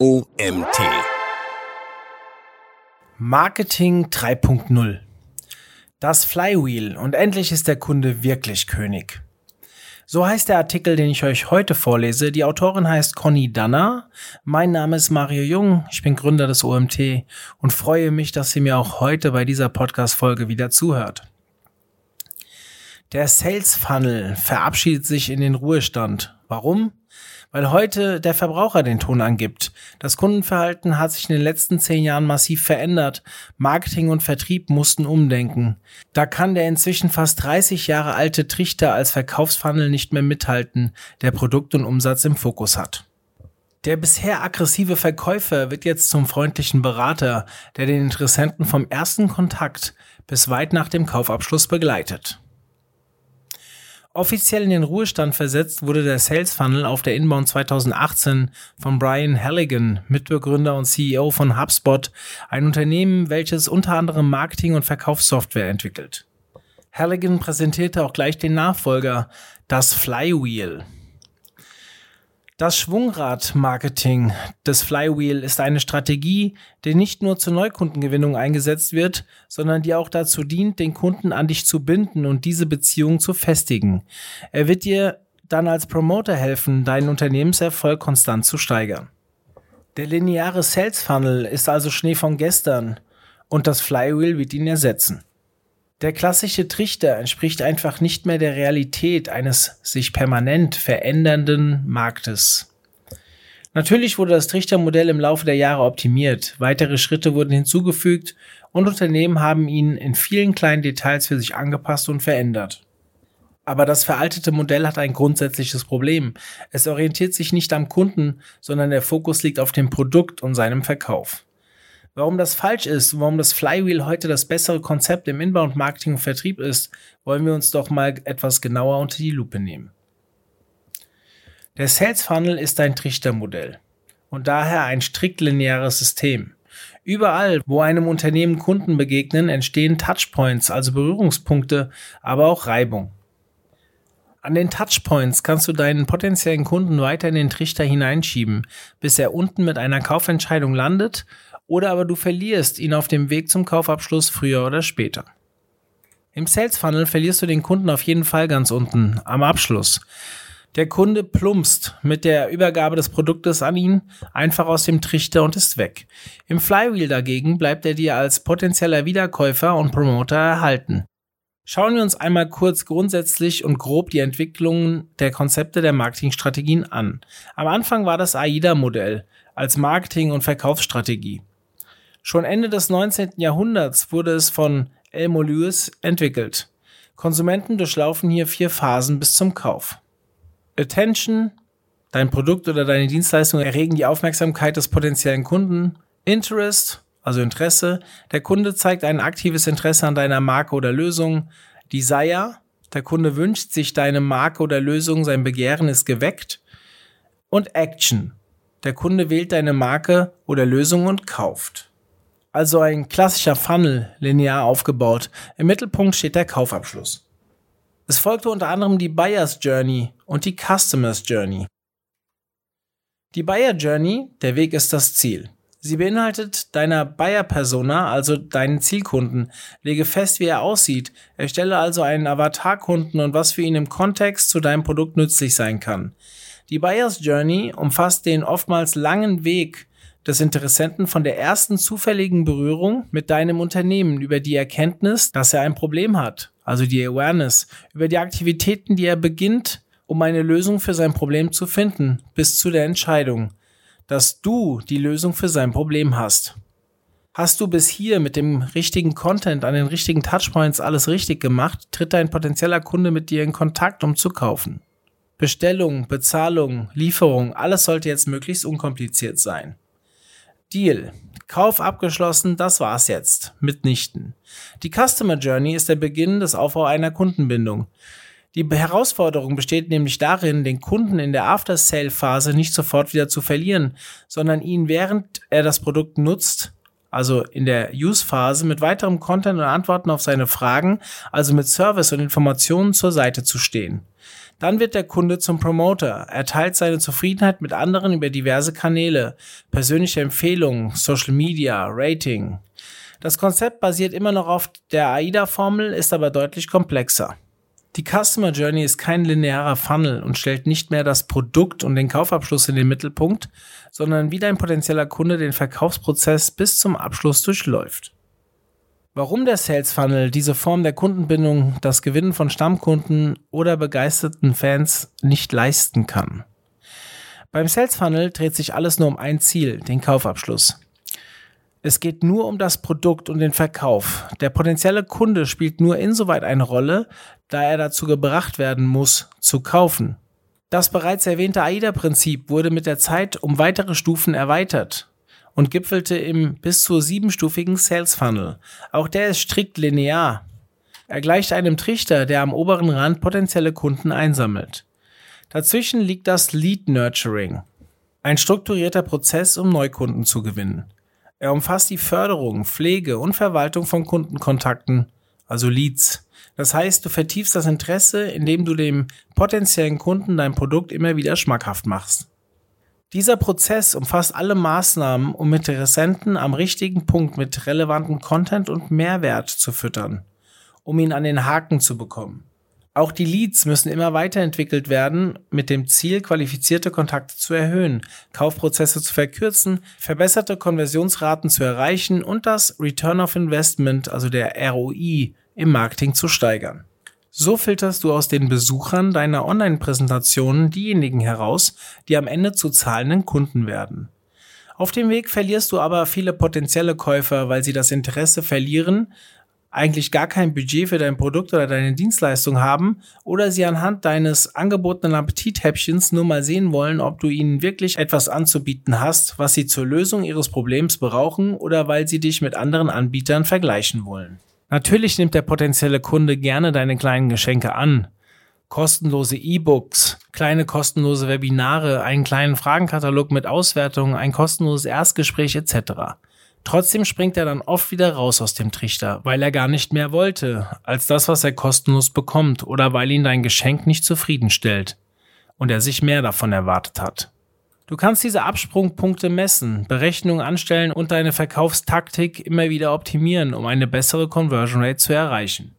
OMT. Marketing 3.0. Das Flywheel und endlich ist der Kunde wirklich König. So heißt der Artikel, den ich euch heute vorlese. Die Autorin heißt Conny Danner. Mein Name ist Mario Jung. Ich bin Gründer des OMT und freue mich, dass sie mir auch heute bei dieser Podcast-Folge wieder zuhört. Der Sales Funnel verabschiedet sich in den Ruhestand. Warum? weil heute der Verbraucher den Ton angibt. Das Kundenverhalten hat sich in den letzten zehn Jahren massiv verändert. Marketing und Vertrieb mussten umdenken. Da kann der inzwischen fast 30 Jahre alte Trichter als Verkaufsfunnel nicht mehr mithalten, der Produkt und Umsatz im Fokus hat. Der bisher aggressive Verkäufer wird jetzt zum freundlichen Berater, der den Interessenten vom ersten Kontakt bis weit nach dem Kaufabschluss begleitet. Offiziell in den Ruhestand versetzt wurde der Sales Funnel auf der Inbound 2018 von Brian Halligan, Mitbegründer und CEO von HubSpot, ein Unternehmen, welches unter anderem Marketing- und Verkaufssoftware entwickelt. Halligan präsentierte auch gleich den Nachfolger, das Flywheel. Das Schwungrad-Marketing des Flywheel ist eine Strategie, die nicht nur zur Neukundengewinnung eingesetzt wird, sondern die auch dazu dient, den Kunden an dich zu binden und diese Beziehung zu festigen. Er wird dir dann als Promoter helfen, deinen Unternehmenserfolg konstant zu steigern. Der lineare Sales Funnel ist also Schnee von gestern und das Flywheel wird ihn ersetzen. Der klassische Trichter entspricht einfach nicht mehr der Realität eines sich permanent verändernden Marktes. Natürlich wurde das Trichtermodell im Laufe der Jahre optimiert, weitere Schritte wurden hinzugefügt und Unternehmen haben ihn in vielen kleinen Details für sich angepasst und verändert. Aber das veraltete Modell hat ein grundsätzliches Problem. Es orientiert sich nicht am Kunden, sondern der Fokus liegt auf dem Produkt und seinem Verkauf. Warum das falsch ist, warum das Flywheel heute das bessere Konzept im Inbound-Marketing und Vertrieb ist, wollen wir uns doch mal etwas genauer unter die Lupe nehmen. Der Sales Funnel ist ein Trichtermodell und daher ein strikt lineares System. Überall, wo einem Unternehmen Kunden begegnen, entstehen Touchpoints, also Berührungspunkte, aber auch Reibung. An den Touchpoints kannst du deinen potenziellen Kunden weiter in den Trichter hineinschieben, bis er unten mit einer Kaufentscheidung landet oder aber du verlierst ihn auf dem Weg zum Kaufabschluss früher oder später. Im Sales Funnel verlierst du den Kunden auf jeden Fall ganz unten, am Abschluss. Der Kunde plumpst mit der Übergabe des Produktes an ihn einfach aus dem Trichter und ist weg. Im Flywheel dagegen bleibt er dir als potenzieller Wiederkäufer und Promoter erhalten. Schauen wir uns einmal kurz grundsätzlich und grob die Entwicklungen der Konzepte der Marketingstrategien an. Am Anfang war das AIDA-Modell als Marketing- und Verkaufsstrategie. Schon Ende des 19. Jahrhunderts wurde es von Elmo Lewis entwickelt. Konsumenten durchlaufen hier vier Phasen bis zum Kauf. Attention, dein Produkt oder deine Dienstleistung erregen die Aufmerksamkeit des potenziellen Kunden. Interest, also Interesse, der Kunde zeigt ein aktives Interesse an deiner Marke oder Lösung. Desire, der Kunde wünscht sich deine Marke oder Lösung, sein Begehren ist geweckt. Und Action, der Kunde wählt deine Marke oder Lösung und kauft also ein klassischer Funnel, linear aufgebaut. Im Mittelpunkt steht der Kaufabschluss. Es folgte unter anderem die Buyer's Journey und die Customer's Journey. Die Buyer Journey, der Weg ist das Ziel. Sie beinhaltet deiner Buyer-Persona, also deinen Zielkunden. Lege fest, wie er aussieht. Erstelle also einen Avatar-Kunden und was für ihn im Kontext zu deinem Produkt nützlich sein kann. Die Buyer's Journey umfasst den oftmals langen Weg des Interessenten von der ersten zufälligen Berührung mit deinem Unternehmen über die Erkenntnis, dass er ein Problem hat, also die Awareness, über die Aktivitäten, die er beginnt, um eine Lösung für sein Problem zu finden, bis zu der Entscheidung, dass du die Lösung für sein Problem hast. Hast du bis hier mit dem richtigen Content an den richtigen Touchpoints alles richtig gemacht, tritt dein potenzieller Kunde mit dir in Kontakt, um zu kaufen. Bestellung, Bezahlung, Lieferung, alles sollte jetzt möglichst unkompliziert sein. Deal. Kauf abgeschlossen, das war's jetzt. Mitnichten. Die Customer Journey ist der Beginn des Aufbau einer Kundenbindung. Die Herausforderung besteht nämlich darin, den Kunden in der After-Sale-Phase nicht sofort wieder zu verlieren, sondern ihn während er das Produkt nutzt, also in der Use-Phase, mit weiterem Content und Antworten auf seine Fragen, also mit Service und Informationen zur Seite zu stehen. Dann wird der Kunde zum Promoter. Er teilt seine Zufriedenheit mit anderen über diverse Kanäle, persönliche Empfehlungen, Social Media, Rating. Das Konzept basiert immer noch auf der AIDA-Formel, ist aber deutlich komplexer. Die Customer Journey ist kein linearer Funnel und stellt nicht mehr das Produkt und den Kaufabschluss in den Mittelpunkt, sondern wie dein potenzieller Kunde den Verkaufsprozess bis zum Abschluss durchläuft. Warum der Sales Funnel diese Form der Kundenbindung, das Gewinnen von Stammkunden oder begeisterten Fans nicht leisten kann. Beim Sales Funnel dreht sich alles nur um ein Ziel, den Kaufabschluss. Es geht nur um das Produkt und den Verkauf. Der potenzielle Kunde spielt nur insoweit eine Rolle, da er dazu gebracht werden muss, zu kaufen. Das bereits erwähnte AIDA-Prinzip wurde mit der Zeit um weitere Stufen erweitert und gipfelte im bis zu siebenstufigen Sales Funnel. Auch der ist strikt linear. Er gleicht einem Trichter, der am oberen Rand potenzielle Kunden einsammelt. Dazwischen liegt das Lead Nurturing, ein strukturierter Prozess, um Neukunden zu gewinnen. Er umfasst die Förderung, Pflege und Verwaltung von Kundenkontakten, also Leads. Das heißt, du vertiefst das Interesse, indem du dem potenziellen Kunden dein Produkt immer wieder schmackhaft machst. Dieser Prozess umfasst alle Maßnahmen, um Interessenten am richtigen Punkt mit relevantem Content und Mehrwert zu füttern, um ihn an den Haken zu bekommen. Auch die Leads müssen immer weiterentwickelt werden, mit dem Ziel, qualifizierte Kontakte zu erhöhen, Kaufprozesse zu verkürzen, verbesserte Konversionsraten zu erreichen und das Return of Investment, also der ROI, im Marketing zu steigern. So filterst du aus den Besuchern deiner Online-Präsentationen diejenigen heraus, die am Ende zu zahlenden Kunden werden. Auf dem Weg verlierst du aber viele potenzielle Käufer, weil sie das Interesse verlieren, eigentlich gar kein Budget für dein Produkt oder deine Dienstleistung haben oder sie anhand deines angebotenen Appetithäppchens nur mal sehen wollen, ob du ihnen wirklich etwas anzubieten hast, was sie zur Lösung ihres Problems brauchen oder weil sie dich mit anderen Anbietern vergleichen wollen. Natürlich nimmt der potenzielle Kunde gerne deine kleinen Geschenke an. Kostenlose E-Books, kleine kostenlose Webinare, einen kleinen Fragenkatalog mit Auswertungen, ein kostenloses Erstgespräch etc. Trotzdem springt er dann oft wieder raus aus dem Trichter, weil er gar nicht mehr wollte, als das, was er kostenlos bekommt, oder weil ihn dein Geschenk nicht zufriedenstellt und er sich mehr davon erwartet hat. Du kannst diese Absprungpunkte messen, Berechnungen anstellen und deine Verkaufstaktik immer wieder optimieren, um eine bessere Conversion Rate zu erreichen.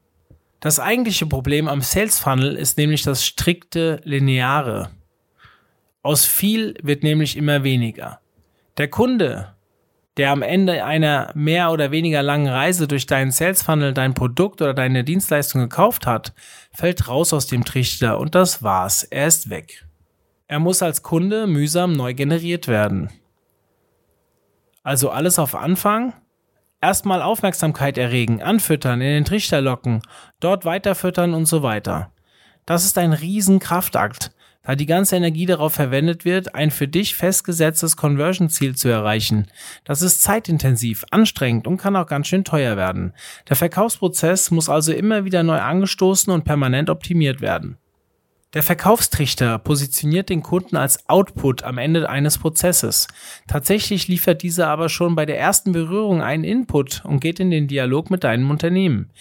Das eigentliche Problem am Sales Funnel ist nämlich das strikte Lineare. Aus viel wird nämlich immer weniger. Der Kunde, der am Ende einer mehr oder weniger langen Reise durch deinen Sales Funnel dein Produkt oder deine Dienstleistung gekauft hat, fällt raus aus dem Trichter und das war's. Er ist weg. Er muss als Kunde mühsam neu generiert werden. Also alles auf Anfang, erstmal Aufmerksamkeit erregen, anfüttern, in den Trichter locken, dort weiterfüttern und so weiter. Das ist ein Riesenkraftakt, da die ganze Energie darauf verwendet wird, ein für dich festgesetztes Conversion-Ziel zu erreichen. Das ist zeitintensiv, anstrengend und kann auch ganz schön teuer werden. Der Verkaufsprozess muss also immer wieder neu angestoßen und permanent optimiert werden. Der Verkaufstrichter positioniert den Kunden als Output am Ende eines Prozesses. Tatsächlich liefert dieser aber schon bei der ersten Berührung einen Input und geht in den Dialog mit deinem Unternehmen.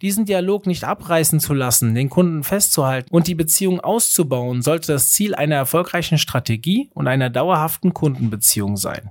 Diesen Dialog nicht abreißen zu lassen, den Kunden festzuhalten und die Beziehung auszubauen, sollte das Ziel einer erfolgreichen Strategie und einer dauerhaften Kundenbeziehung sein.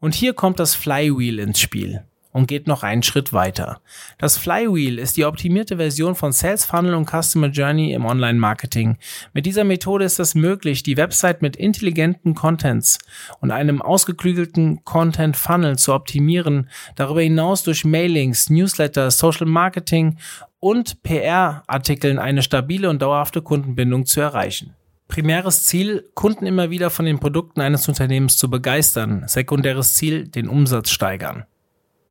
Und hier kommt das Flywheel ins Spiel und geht noch einen Schritt weiter. Das Flywheel ist die optimierte Version von Sales Funnel und Customer Journey im Online-Marketing. Mit dieser Methode ist es möglich, die Website mit intelligenten Contents und einem ausgeklügelten Content Funnel zu optimieren, darüber hinaus durch Mailings, Newsletters, Social Marketing und PR-Artikeln eine stabile und dauerhafte Kundenbindung zu erreichen. Primäres Ziel, Kunden immer wieder von den Produkten eines Unternehmens zu begeistern. Sekundäres Ziel, den Umsatz steigern.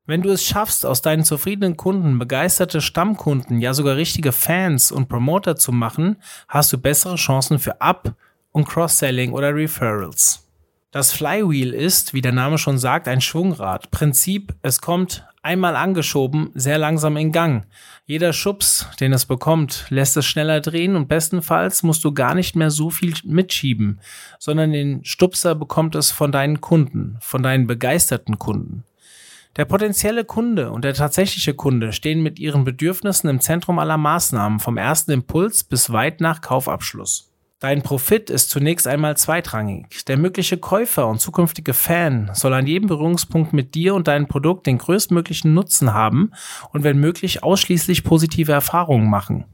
Wenn du es schaffst, aus deinen zufriedenen Kunden begeisterte Stammkunden, ja sogar richtige Fans und Promoter zu machen, hast du bessere Chancen für Up- und Cross-Selling oder Referrals. Das Flywheel ist, wie der Name schon sagt, ein Schwungrad. Prinzip, es kommt einmal angeschoben, sehr langsam in Gang. Jeder Schubs, den es bekommt, lässt es schneller drehen und bestenfalls musst du gar nicht mehr so viel mitschieben, sondern den Stupser bekommt es von deinen Kunden, von deinen begeisterten Kunden. Der potenzielle Kunde und der tatsächliche Kunde stehen mit ihren Bedürfnissen im Zentrum aller Maßnahmen, vom ersten Impuls bis weit nach Kaufabschluss. Dein Profit ist zunächst einmal zweitrangig. Der mögliche Käufer und zukünftige Fan soll an jedem Berührungspunkt mit dir und deinem Produkt den größtmöglichen Nutzen haben und wenn möglich ausschließlich positive Erfahrungen machen.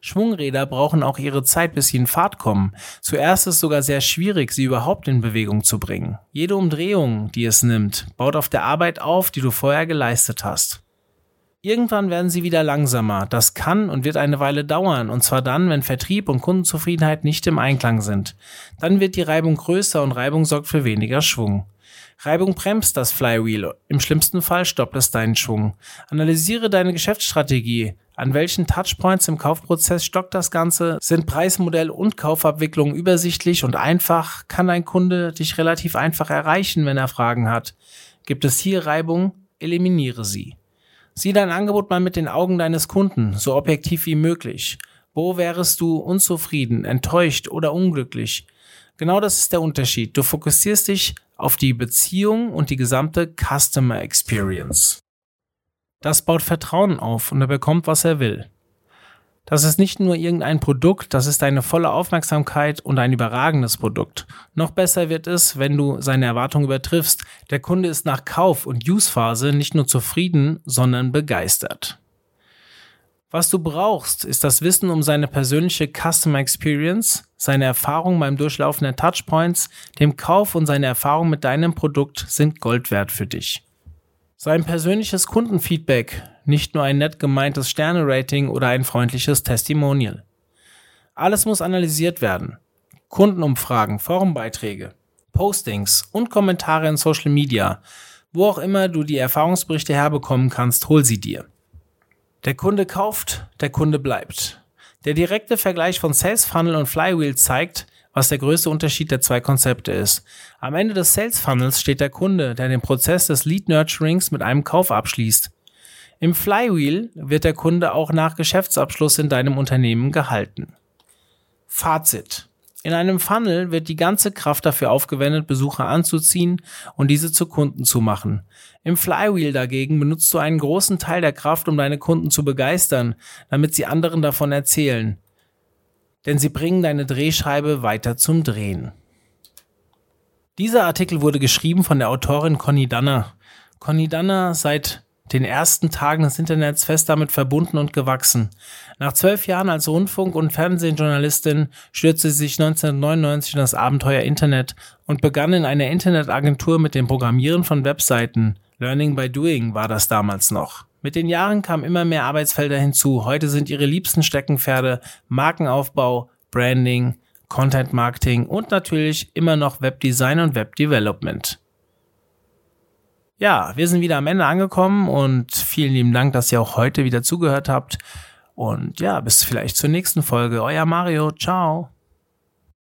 Schwungräder brauchen auch ihre Zeit, bis sie in Fahrt kommen. Zuerst ist es sogar sehr schwierig, sie überhaupt in Bewegung zu bringen. Jede Umdrehung, die es nimmt, baut auf der Arbeit auf, die du vorher geleistet hast. Irgendwann werden sie wieder langsamer. Das kann und wird eine Weile dauern, und zwar dann, wenn Vertrieb und Kundenzufriedenheit nicht im Einklang sind. Dann wird die Reibung größer und Reibung sorgt für weniger Schwung. Reibung bremst das Flywheel. Im schlimmsten Fall stoppt es deinen Schwung. Analysiere deine Geschäftsstrategie. An welchen Touchpoints im Kaufprozess stockt das Ganze? Sind Preismodell und Kaufabwicklung übersichtlich und einfach? Kann ein Kunde dich relativ einfach erreichen, wenn er Fragen hat? Gibt es hier Reibung? Eliminiere sie. Sieh dein Angebot mal mit den Augen deines Kunden, so objektiv wie möglich. Wo wärest du unzufrieden, enttäuscht oder unglücklich? Genau das ist der Unterschied. Du fokussierst dich auf die Beziehung und die gesamte Customer Experience. Das baut Vertrauen auf und er bekommt, was er will. Das ist nicht nur irgendein Produkt, das ist eine volle Aufmerksamkeit und ein überragendes Produkt. Noch besser wird es, wenn du seine Erwartungen übertriffst. Der Kunde ist nach Kauf- und Use-Phase nicht nur zufrieden, sondern begeistert. Was du brauchst, ist das Wissen um seine persönliche Customer Experience, seine Erfahrung beim Durchlaufen der Touchpoints, dem Kauf und seine Erfahrung mit deinem Produkt sind Gold wert für dich. Sein persönliches Kundenfeedback, nicht nur ein nett gemeintes Sterne-Rating oder ein freundliches Testimonial. Alles muss analysiert werden. Kundenumfragen, Forumbeiträge, Postings und Kommentare in Social Media. Wo auch immer du die Erfahrungsberichte herbekommen kannst, hol sie dir. Der Kunde kauft, der Kunde bleibt. Der direkte Vergleich von Sales Funnel und Flywheel zeigt, was der größte Unterschied der zwei Konzepte ist. Am Ende des Sales Funnels steht der Kunde, der den Prozess des Lead Nurturings mit einem Kauf abschließt. Im Flywheel wird der Kunde auch nach Geschäftsabschluss in deinem Unternehmen gehalten. Fazit. In einem Funnel wird die ganze Kraft dafür aufgewendet, Besucher anzuziehen und diese zu Kunden zu machen. Im Flywheel dagegen benutzt du einen großen Teil der Kraft, um deine Kunden zu begeistern, damit sie anderen davon erzählen denn sie bringen deine Drehscheibe weiter zum Drehen. Dieser Artikel wurde geschrieben von der Autorin Conny Danner. Conny Danner seit den ersten Tagen des Internets fest damit verbunden und gewachsen. Nach zwölf Jahren als Rundfunk- und Fernsehjournalistin stürzte sie sich 1999 in das Abenteuer Internet und begann in einer Internetagentur mit dem Programmieren von Webseiten. Learning by Doing war das damals noch. Mit den Jahren kamen immer mehr Arbeitsfelder hinzu. Heute sind ihre liebsten Steckenpferde Markenaufbau, Branding, Content Marketing und natürlich immer noch Webdesign und Webdevelopment. Ja, wir sind wieder am Ende angekommen und vielen lieben Dank, dass ihr auch heute wieder zugehört habt. Und ja, bis vielleicht zur nächsten Folge. Euer Mario. Ciao.